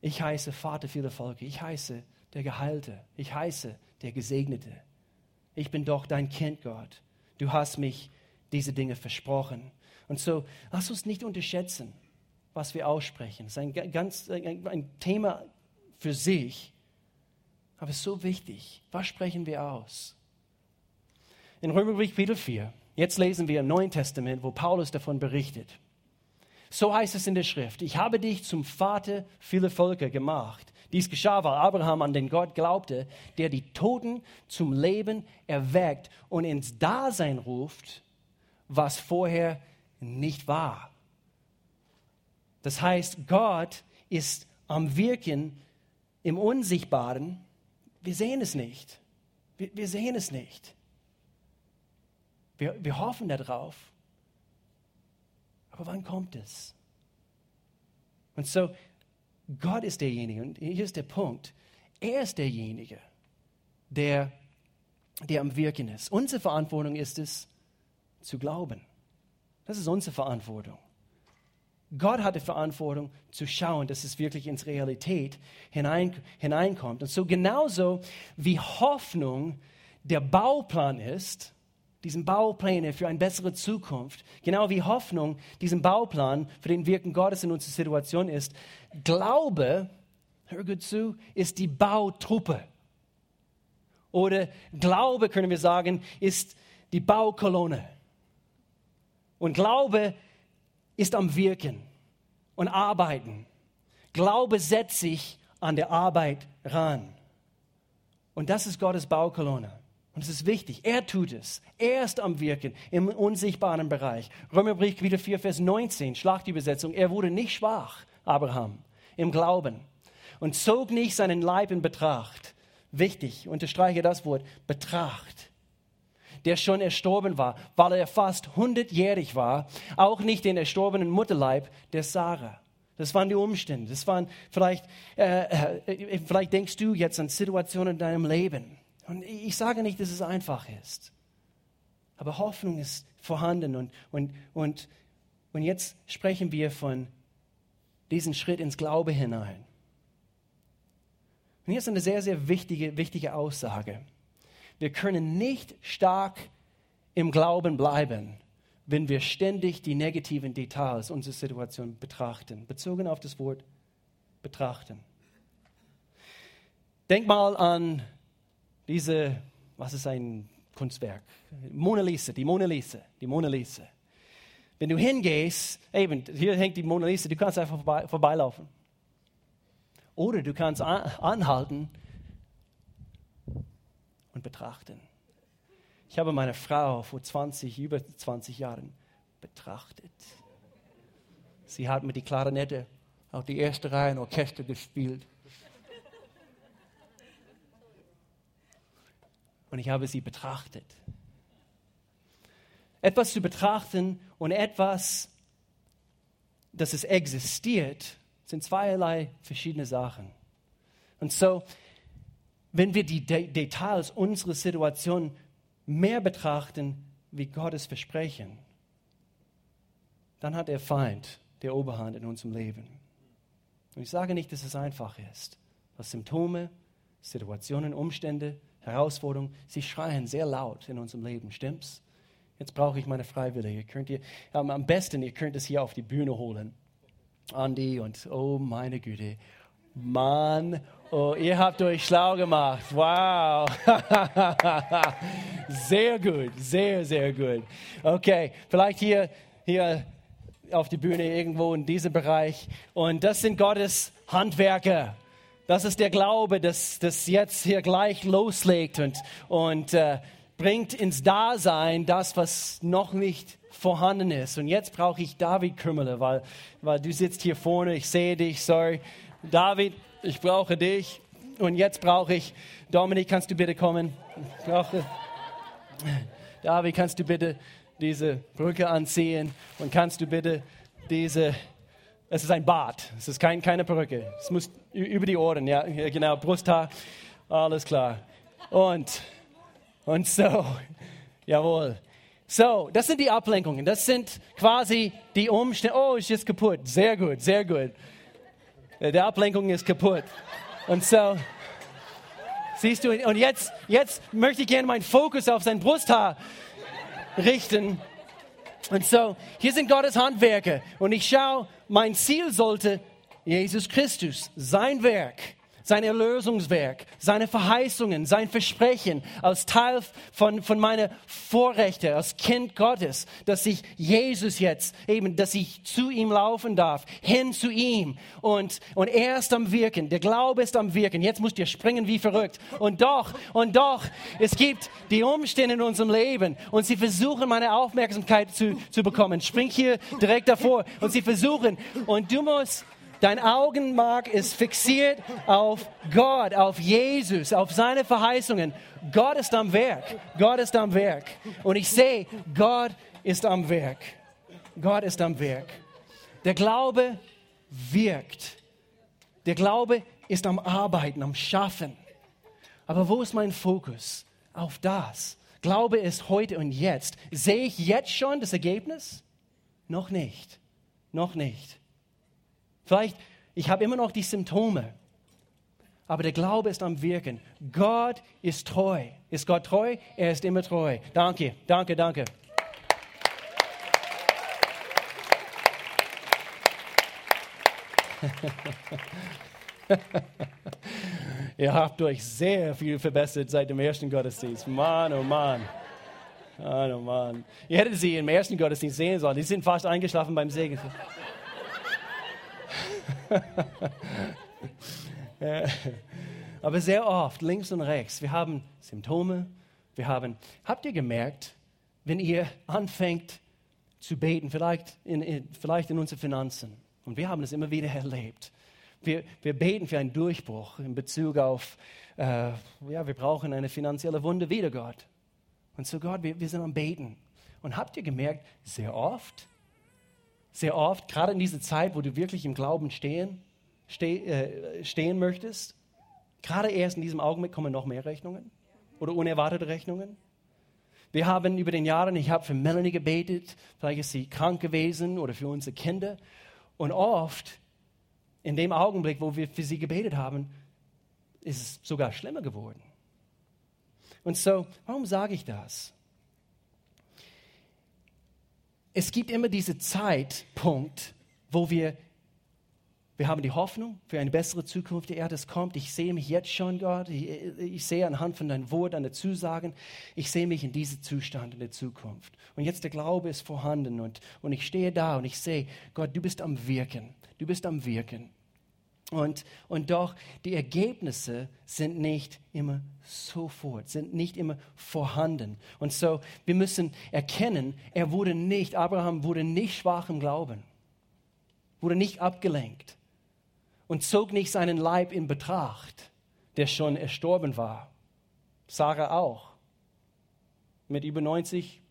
Ich heiße Vater vieler Volke. Ich heiße der Geheilte. Ich heiße der Gesegnete. Ich bin doch dein Kind, Gott. Du hast mich diese Dinge versprochen. Und so, lass uns nicht unterschätzen, was wir aussprechen. Es ist ein, ganz, ein Thema für sich, aber es ist so wichtig. Was sprechen wir aus? In Römerbrief Kapitel 4, jetzt lesen wir im Neuen Testament, wo Paulus davon berichtet. So heißt es in der Schrift, ich habe dich zum Vater vieler Völker gemacht. Dies geschah, weil Abraham an den Gott glaubte, der die Toten zum Leben erweckt und ins Dasein ruft, was vorher nicht war. Das heißt, Gott ist am Wirken im Unsichtbaren. Wir sehen es nicht. Wir, wir sehen es nicht. Wir, wir hoffen darauf. Aber wann kommt es? Und so, Gott ist derjenige, und hier ist der Punkt, er ist derjenige, der, der am Wirken ist. Unsere Verantwortung ist es, zu glauben. Das ist unsere Verantwortung. Gott hat die Verantwortung zu schauen, dass es wirklich ins Realität hinein, hineinkommt. Und so genauso wie Hoffnung der Bauplan ist, diesen Baupläne für eine bessere Zukunft, genau wie Hoffnung diesen Bauplan für den Wirken Gottes in unserer Situation ist, Glaube, hör gut zu, ist die Bautruppe. Oder Glaube, können wir sagen, ist die Baukolonne. Und Glaube ist am Wirken und Arbeiten. Glaube setzt sich an der Arbeit ran. Und das ist Gottes Baukolonne. Und es ist wichtig, er tut es. Er ist am Wirken im unsichtbaren Bereich. Römerbrief wieder 4, Vers 19, Schlachtübersetzung. Er wurde nicht schwach, Abraham, im Glauben und zog nicht seinen Leib in Betracht. Wichtig, unterstreiche das Wort, Betracht. Der schon erstorben war, weil er fast hundertjährig war, auch nicht den erstorbenen Mutterleib der Sarah. Das waren die Umstände. Das waren vielleicht, äh, äh, vielleicht denkst du jetzt an Situationen in deinem Leben und ich sage nicht, dass es einfach ist. Aber Hoffnung ist vorhanden. Und, und, und, und jetzt sprechen wir von diesem Schritt ins Glaube hinein. Und hier ist eine sehr, sehr wichtige, wichtige Aussage. Wir können nicht stark im Glauben bleiben, wenn wir ständig die negativen Details unserer Situation betrachten, bezogen auf das Wort betrachten. Denk mal an diese, was ist ein Kunstwerk? Mona Lisa, die Mona Lisa, die Mona Lisa. Wenn du hingehst, eben, hier hängt die Mona Lisa, du kannst einfach vorbei, vorbeilaufen. Oder du kannst anhalten und betrachten. Ich habe meine Frau vor 20, über 20 Jahren betrachtet. Sie hat mit die Klarinette auf die erste Reihe im Orchester gespielt. Und ich habe sie betrachtet. Etwas zu betrachten und etwas, dass es existiert, sind zweierlei verschiedene Sachen. Und so, wenn wir die De Details unserer Situation mehr betrachten wie Gottes Versprechen, dann hat der Feind der Oberhand in unserem Leben. Und ich sage nicht, dass es einfach ist. Was Symptome, Situationen, Umstände, Herausforderungen, sie schreien sehr laut in unserem Leben, stimmt's? Jetzt brauche ich meine Freiwillige. Könnt ihr, am besten, ihr könnt es hier auf die Bühne holen. Andi und oh meine Güte, Mann, oh, ihr habt euch schlau gemacht. Wow. sehr gut, sehr, sehr gut. Okay, vielleicht hier, hier auf die Bühne irgendwo in diesem Bereich. Und das sind Gottes Handwerker. Das ist der Glaube, das, das jetzt hier gleich loslegt und, und äh, bringt ins Dasein das, was noch nicht vorhanden ist. Und jetzt brauche ich David Kümmerle, weil, weil du sitzt hier vorne, ich sehe dich, sorry. David, ich brauche dich. Und jetzt brauche ich, Dominik, kannst du bitte kommen? Ich brauche, David, kannst du bitte diese Brücke anziehen und kannst du bitte diese, es ist ein Bart, es ist kein, keine Perücke, es muss über die Ohren, ja, genau, Brusthaar, alles klar. Und, und so, jawohl. So, das sind die Ablenkungen, das sind quasi die Umstände. Oh, ist jetzt kaputt, sehr gut, sehr gut. Die Ablenkung ist kaputt. Und so, siehst du, und jetzt, jetzt möchte ich gerne meinen Fokus auf sein Brusthaar richten. Und so, hier sind Gottes Handwerke. Und ich schaue, mein Ziel sollte Jesus Christus, sein Werk sein Erlösungswerk, seine Verheißungen, sein Versprechen als Teil von, von meiner Vorrechte als Kind Gottes, dass ich Jesus jetzt eben, dass ich zu ihm laufen darf, hin zu ihm und, und er ist am Wirken, der Glaube ist am Wirken. Jetzt musst ihr springen wie verrückt. Und doch, und doch, es gibt die Umstände in unserem Leben und sie versuchen meine Aufmerksamkeit zu, zu bekommen. Spring hier direkt davor und sie versuchen und du musst Dein Augenmark ist fixiert auf Gott, auf Jesus, auf seine Verheißungen. Gott ist am Werk. Gott ist am Werk. Und ich sehe, Gott ist am Werk. Gott ist am Werk. Der Glaube wirkt. Der Glaube ist am Arbeiten, am Schaffen. Aber wo ist mein Fokus? Auf das. Glaube ist heute und jetzt. Sehe ich jetzt schon das Ergebnis? Noch nicht. Noch nicht. Vielleicht, ich habe immer noch die Symptome, aber der Glaube ist am Wirken. Gott ist treu. Ist Gott treu? Er ist immer treu. Danke, danke, danke. Ihr habt euch sehr viel verbessert seit dem ersten Gottesdienst. Mann, oh Mann. Mann, oh Mann. Ihr hättet sie im ersten Gottesdienst sehen sollen. Die sind fast eingeschlafen beim Segen. Aber sehr oft, links und rechts, wir haben Symptome, wir haben, habt ihr gemerkt, wenn ihr anfängt zu beten, vielleicht in, in, vielleicht in unseren Finanzen, und wir haben es immer wieder erlebt, wir, wir beten für einen Durchbruch in Bezug auf, äh, ja, wir brauchen eine finanzielle Wunde wieder, Gott. Und so Gott, wir, wir sind am Beten. Und habt ihr gemerkt, sehr oft sehr oft, gerade in dieser Zeit, wo du wirklich im Glauben stehen, ste äh, stehen möchtest, gerade erst in diesem Augenblick kommen noch mehr Rechnungen oder unerwartete Rechnungen. Wir haben über den Jahren, ich habe für Melanie gebetet, vielleicht ist sie krank gewesen oder für unsere Kinder. Und oft, in dem Augenblick, wo wir für sie gebetet haben, ist es sogar schlimmer geworden. Und so, warum sage ich das? Es gibt immer diesen Zeitpunkt, wo wir, wir haben die Hoffnung für eine bessere Zukunft, die Erde kommt. Ich sehe mich jetzt schon, Gott. Ich, ich sehe anhand von deinem Wort, deiner Zusagen, ich sehe mich in diesem Zustand in der Zukunft. Und jetzt der Glaube ist vorhanden und, und ich stehe da und ich sehe, Gott, du bist am Wirken. Du bist am Wirken. Und, und doch, die Ergebnisse sind nicht immer sofort, sind nicht immer vorhanden. Und so, wir müssen erkennen, er wurde nicht, Abraham wurde nicht schwach im Glauben, wurde nicht abgelenkt und zog nicht seinen Leib in Betracht, der schon erstorben war. Sarah auch. Mit über 90,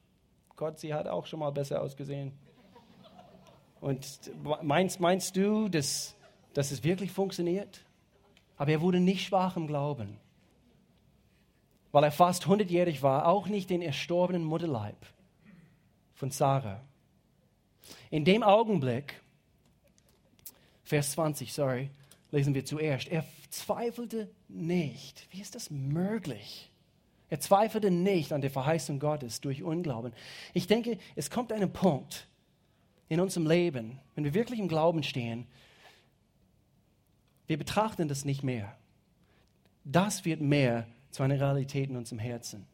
Gott, sie hat auch schon mal besser ausgesehen. Und meinst, meinst du, dass dass es wirklich funktioniert? Aber er wurde nicht schwach im Glauben, weil er fast hundertjährig war, auch nicht den erstorbenen Mutterleib von Sarah. In dem Augenblick, Vers 20, sorry, lesen wir zuerst, er zweifelte nicht. Wie ist das möglich? Er zweifelte nicht an der Verheißung Gottes durch Unglauben. Ich denke, es kommt ein Punkt in unserem Leben, wenn wir wirklich im Glauben stehen, wir betrachten das nicht mehr. Das wird mehr zu einer Realität in unserem Herzen.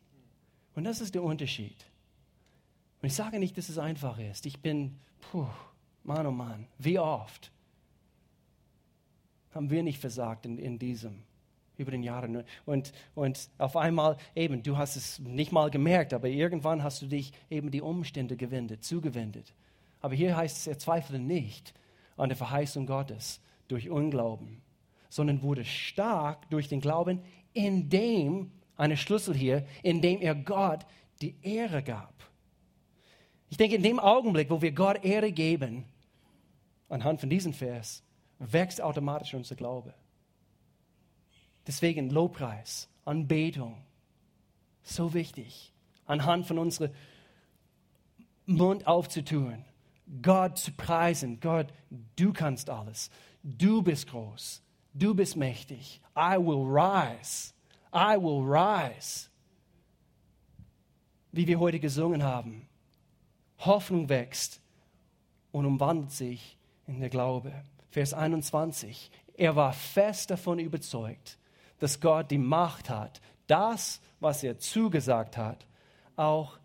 Und das ist der Unterschied. Und ich sage nicht, dass es einfach ist. Ich bin, puh, Mann oh Mann, wie oft haben wir nicht versagt in, in diesem über den Jahren. Und, und auf einmal, eben, du hast es nicht mal gemerkt, aber irgendwann hast du dich eben die Umstände gewendet, zugewendet. Aber hier heißt es, er zweifelte nicht an der Verheißung Gottes durch Unglauben, sondern wurde stark durch den Glauben, indem, eine Schlüssel hier, indem er Gott die Ehre gab. Ich denke, in dem Augenblick, wo wir Gott Ehre geben, anhand von diesem Vers, wächst automatisch unser Glaube. Deswegen Lobpreis, Anbetung, so wichtig, anhand von unserem Mund aufzutun, Gott zu preisen. Gott, du kannst alles. Du bist groß. Du bist mächtig. I will rise. I will rise. Wie wir heute gesungen haben. Hoffnung wächst und umwandelt sich in der Glaube. Vers 21. Er war fest davon überzeugt, dass Gott die Macht hat, das, was er zugesagt hat, auch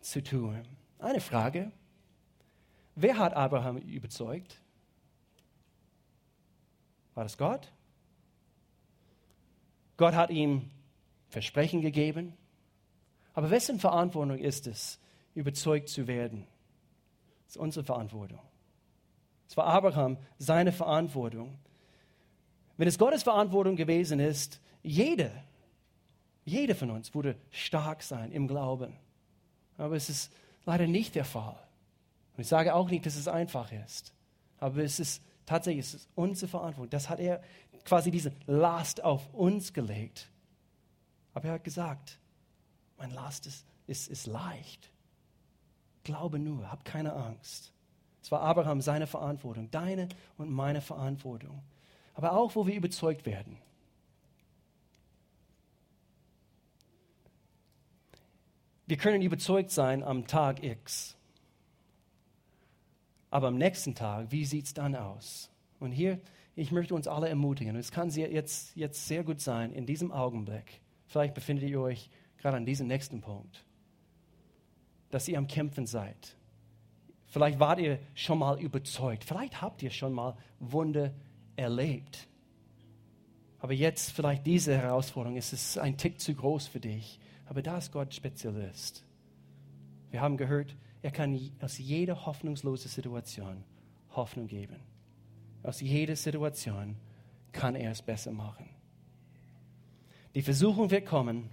zu tun. Eine Frage. Wer hat Abraham überzeugt? War das Gott? Gott hat ihm Versprechen gegeben. Aber wessen Verantwortung ist es, überzeugt zu werden? Das ist unsere Verantwortung. Es war Abraham seine Verantwortung. Wenn es Gottes Verantwortung gewesen ist, jede, jede von uns würde stark sein im Glauben. Aber es ist leider nicht der Fall. Und ich sage auch nicht, dass es einfach ist. Aber es ist tatsächlich es ist unsere Verantwortung. Das hat er quasi diese Last auf uns gelegt. Aber er hat gesagt, mein Last ist, ist, ist leicht. Glaube nur, hab keine Angst. Es war Abraham seine Verantwortung, deine und meine Verantwortung. Aber auch, wo wir überzeugt werden. Wir können überzeugt sein am Tag X. Aber am nächsten Tag, wie sieht es dann aus? Und hier, ich möchte uns alle ermutigen. Es kann jetzt, jetzt sehr gut sein, in diesem Augenblick, vielleicht befindet ihr euch gerade an diesem nächsten Punkt, dass ihr am Kämpfen seid. Vielleicht wart ihr schon mal überzeugt. Vielleicht habt ihr schon mal Wunder erlebt. Aber jetzt vielleicht diese Herausforderung, es ist ein Tick zu groß für dich. Aber da ist Gott Spezialist. Wir haben gehört, er kann aus jeder hoffnungslosen Situation Hoffnung geben. Aus jeder Situation kann er es besser machen. Die Versuchung wird kommen,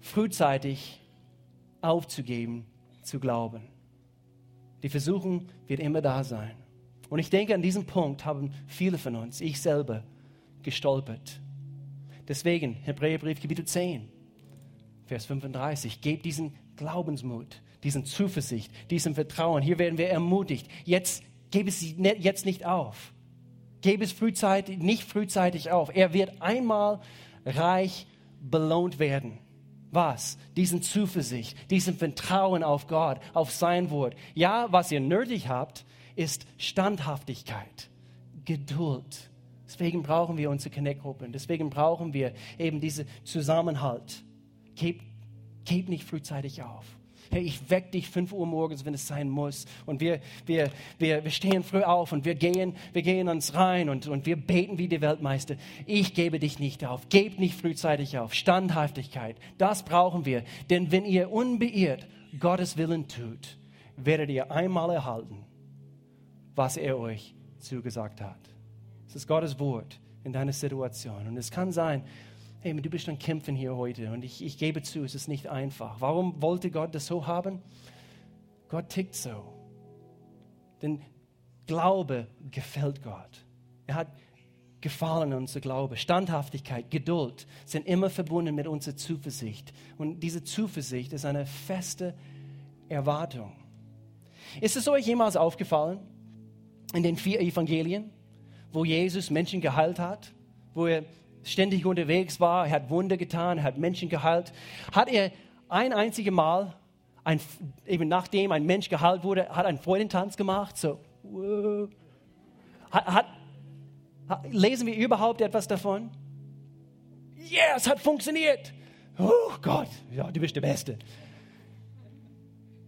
frühzeitig aufzugeben, zu glauben. Die Versuchung wird immer da sein. Und ich denke, an diesem Punkt haben viele von uns, ich selber, gestolpert. Deswegen, Hebräerbrief Kapitel 10, Vers 35, gebt diesen Glaubensmut, diesen Zuversicht, diesem Vertrauen. Hier werden wir ermutigt. Jetzt gebe es jetzt nicht auf. Gebe es frühzeitig, nicht frühzeitig auf. Er wird einmal reich belohnt werden. Was? Diesen Zuversicht, diesen Vertrauen auf Gott, auf sein Wort. Ja, was ihr nötig habt, ist Standhaftigkeit, Geduld. Deswegen brauchen wir unsere Connect-Gruppen. Deswegen brauchen wir eben diesen Zusammenhalt. Gebt, gebt nicht frühzeitig auf. Hey, ich weck dich 5 Uhr morgens, wenn es sein muss. Und wir, wir, wir, wir stehen früh auf und wir gehen, wir gehen uns rein und, und wir beten wie die Weltmeister. Ich gebe dich nicht auf. Gebt nicht frühzeitig auf. Standhaftigkeit. Das brauchen wir. Denn wenn ihr unbeirrt Gottes Willen tut, werdet ihr einmal erhalten, was er euch zugesagt hat. Es ist Gottes Wort in deiner Situation. Und es kann sein, hey, du bist an Kämpfen hier heute und ich, ich gebe zu, es ist nicht einfach. Warum wollte Gott das so haben? Gott tickt so. Denn Glaube gefällt Gott. Er hat gefallen unser Glaube. Standhaftigkeit, Geduld sind immer verbunden mit unserer Zuversicht. Und diese Zuversicht ist eine feste Erwartung. Ist es euch jemals aufgefallen in den vier Evangelien, wo Jesus Menschen geheilt hat, wo er ständig unterwegs war, er hat Wunder getan, er hat Menschen geheilt, hat er ein einziges Mal, ein, eben nachdem ein Mensch geheilt wurde, hat einen Freudentanz gemacht, so, hat, hat, lesen wir überhaupt etwas davon? Ja, es hat funktioniert. Oh Gott, ja, du bist der Beste.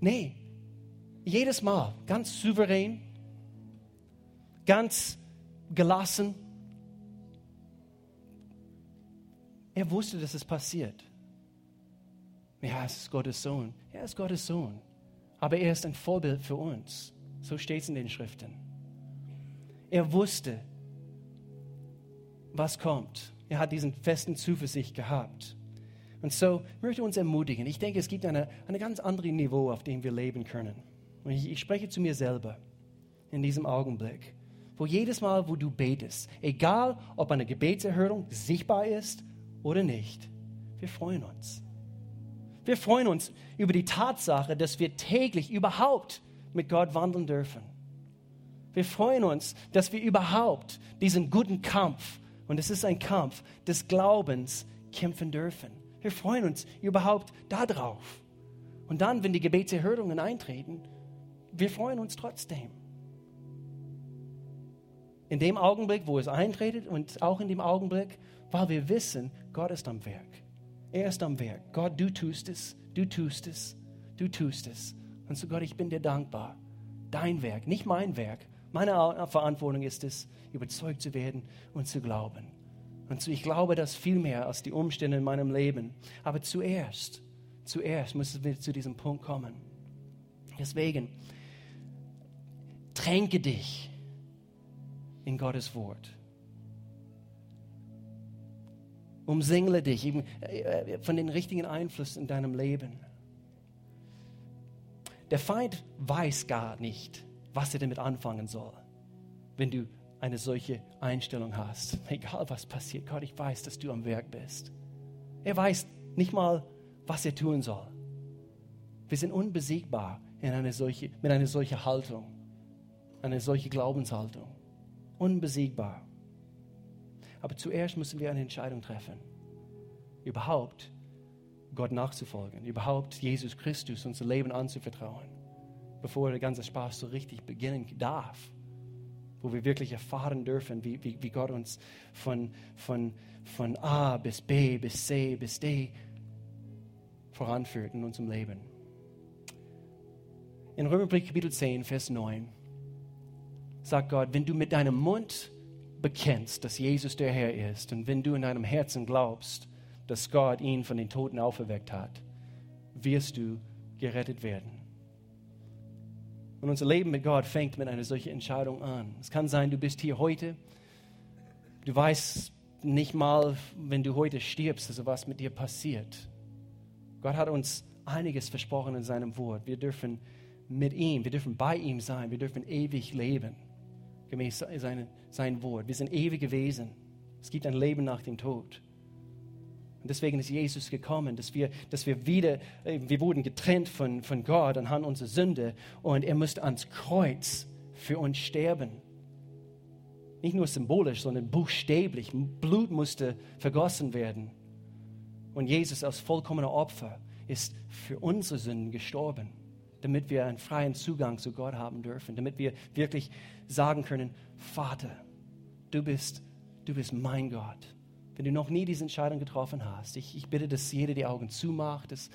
Nee, jedes Mal ganz souverän, ganz gelassen. Er wusste, dass es passiert. Ja, es ist Gottes Sohn. Er ist Gottes Sohn. Aber er ist ein Vorbild für uns. So steht es in den Schriften. Er wusste, was kommt. Er hat diesen festen Zuversicht gehabt. Und so möchte uns ermutigen. Ich denke, es gibt ein eine ganz andere Niveau, auf dem wir leben können. Und ich, ich spreche zu mir selber in diesem Augenblick, wo jedes Mal, wo du betest, egal ob eine Gebetserhörung sichtbar ist oder nicht, wir freuen uns. Wir freuen uns über die Tatsache, dass wir täglich überhaupt mit Gott wandeln dürfen. Wir freuen uns, dass wir überhaupt diesen guten Kampf, und es ist ein Kampf des Glaubens, kämpfen dürfen. Wir freuen uns überhaupt darauf. Und dann, wenn die Gebetserhörungen eintreten, wir freuen uns trotzdem. In dem Augenblick, wo es eintretet und auch in dem Augenblick, weil wir wissen, Gott ist am Werk. Er ist am Werk. Gott, du tust es, du tust es, du tust es. Und so Gott, ich bin dir dankbar. Dein Werk, nicht mein Werk. Meine Verantwortung ist es, überzeugt zu werden und zu glauben. Und so, ich glaube das viel mehr als die Umstände in meinem Leben. Aber zuerst, zuerst müssen wir zu diesem Punkt kommen. Deswegen, Tränke dich in Gottes Wort. Umsingle dich äh, von den richtigen Einflüssen in deinem Leben. Der Feind weiß gar nicht, was er damit anfangen soll, wenn du eine solche Einstellung hast. Egal was passiert, Gott, ich weiß, dass du am Werk bist. Er weiß nicht mal, was er tun soll. Wir sind unbesiegbar in eine solche, mit einer solchen Haltung eine solche Glaubenshaltung. Unbesiegbar. Aber zuerst müssen wir eine Entscheidung treffen. Überhaupt Gott nachzufolgen. Überhaupt Jesus Christus unser Leben anzuvertrauen. Bevor der ganze Spaß so richtig beginnen darf. Wo wir wirklich erfahren dürfen, wie, wie, wie Gott uns von, von, von A bis B bis C bis D voranführt in unserem Leben. In Römerbrief Kapitel 10, Vers 9 sagt Gott, wenn du mit deinem Mund bekennst, dass Jesus der Herr ist und wenn du in deinem Herzen glaubst, dass Gott ihn von den Toten auferweckt hat, wirst du gerettet werden. Und unser Leben mit Gott fängt mit einer solchen Entscheidung an. Es kann sein, du bist hier heute, du weißt nicht mal, wenn du heute stirbst, also was mit dir passiert. Gott hat uns einiges versprochen in seinem Wort. Wir dürfen mit ihm, wir dürfen bei ihm sein, wir dürfen ewig leben gemäß seine, sein Wort. Wir sind ewige Wesen. Es gibt ein Leben nach dem Tod. Und deswegen ist Jesus gekommen, dass wir, dass wir wieder, äh, wir wurden getrennt von, von Gott anhand unserer Sünde und er musste ans Kreuz für uns sterben. Nicht nur symbolisch, sondern buchstäblich. Blut musste vergossen werden. Und Jesus als vollkommener Opfer ist für unsere Sünden gestorben damit wir einen freien Zugang zu Gott haben dürfen, damit wir wirklich sagen können, Vater, du bist, du bist mein Gott. Wenn du noch nie diese Entscheidung getroffen hast, ich, ich bitte, dass jeder die Augen zumacht, dass,